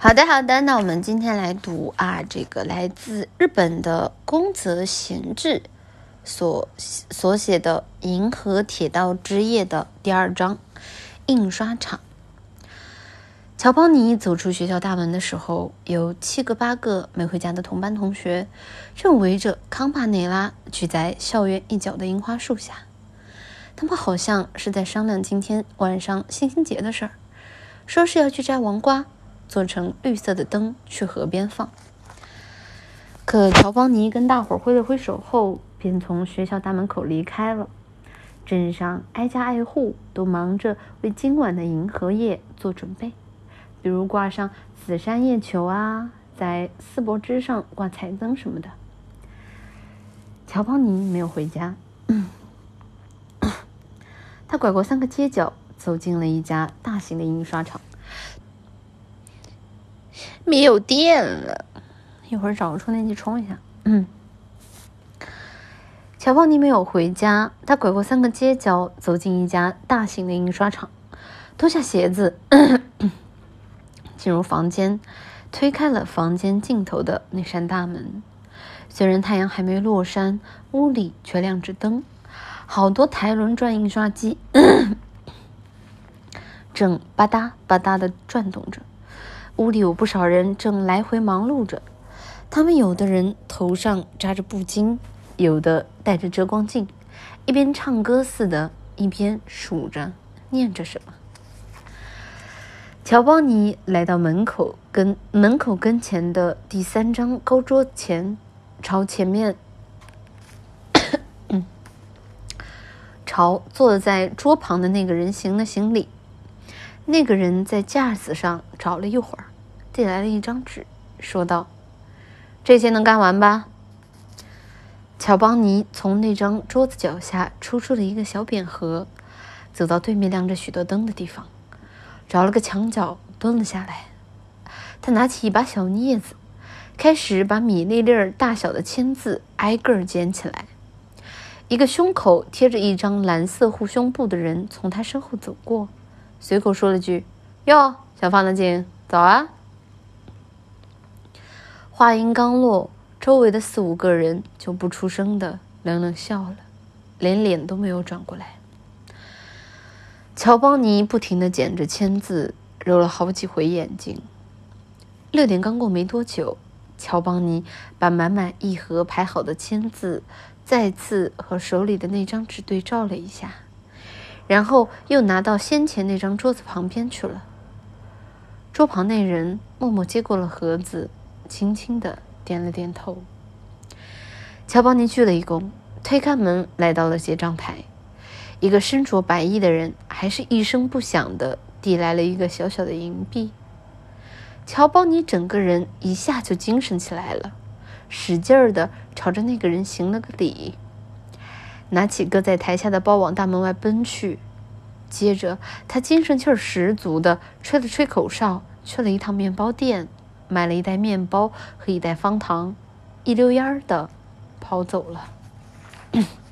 好的，好的，那我们今天来读啊，这个来自日本的宫泽贤治所所写的《银河铁道之夜》的第二章——印刷厂。乔邦尼走出学校大门的时候，有七个八个没回家的同班同学正围着康帕内拉聚在校园一角的樱花树下，他们好像是在商量今天晚上星星节的事儿，说是要去摘王瓜。做成绿色的灯去河边放。可乔邦尼跟大伙挥了挥手后，便从学校大门口离开了。镇上挨家挨户都忙着为今晚的银河夜做准备，比如挂上紫杉叶球啊，在丝柏枝上挂彩灯什么的。乔邦尼没有回家，他拐过三个街角，走进了一家大型的印刷厂。没有电了，一会儿找个充电器充一下。嗯，乔邦尼没有回家，他拐过三个街角，走进一家大型的印刷厂，脱下鞋子，进入房间，推开了房间尽头的那扇大门。虽然太阳还没落山，屋里却亮着灯，好多台轮转印刷机正吧嗒吧嗒的转动着。屋里有不少人正来回忙碌着，他们有的人头上扎着布巾，有的戴着遮光镜，一边唱歌似的，一边数着、念着什么。乔邦尼来到门口，跟门口跟前的第三张高桌前，朝前面，朝坐在桌旁的那个人行了行礼。那个人在架子上找了一会儿。递来了一张纸，说道：“这些能干完吧？”乔邦尼从那张桌子脚下抽出了一个小扁盒，走到对面亮着许多灯的地方，找了个墙角蹲了下来。他拿起一把小镊子，开始把米粒粒大小的签字挨个儿捡起来。一个胸口贴着一张蓝色护胸布的人从他身后走过，随口说了句：“哟，小放大镜，早啊！”话音刚落，周围的四五个人就不出声的冷冷笑了，连脸都没有转过来。乔邦尼不停的捡着签字，揉了好几回眼睛。六点刚过没多久，乔邦尼把满满一盒排好的签字再次和手里的那张纸对照了一下，然后又拿到先前那张桌子旁边去了。桌旁那人默默接过了盒子。轻轻的点了点头。乔邦尼鞠了一躬，推开门，来到了结账台。一个身着白衣的人，还是一声不响的递来了一个小小的银币。乔邦尼整个人一下就精神起来了，使劲儿的朝着那个人行了个礼，拿起搁在台下的包往大门外奔去。接着，他精神气儿十足的吹了吹口哨，去了一趟面包店。买了一袋面包和一袋方糖，一溜烟儿的跑走了。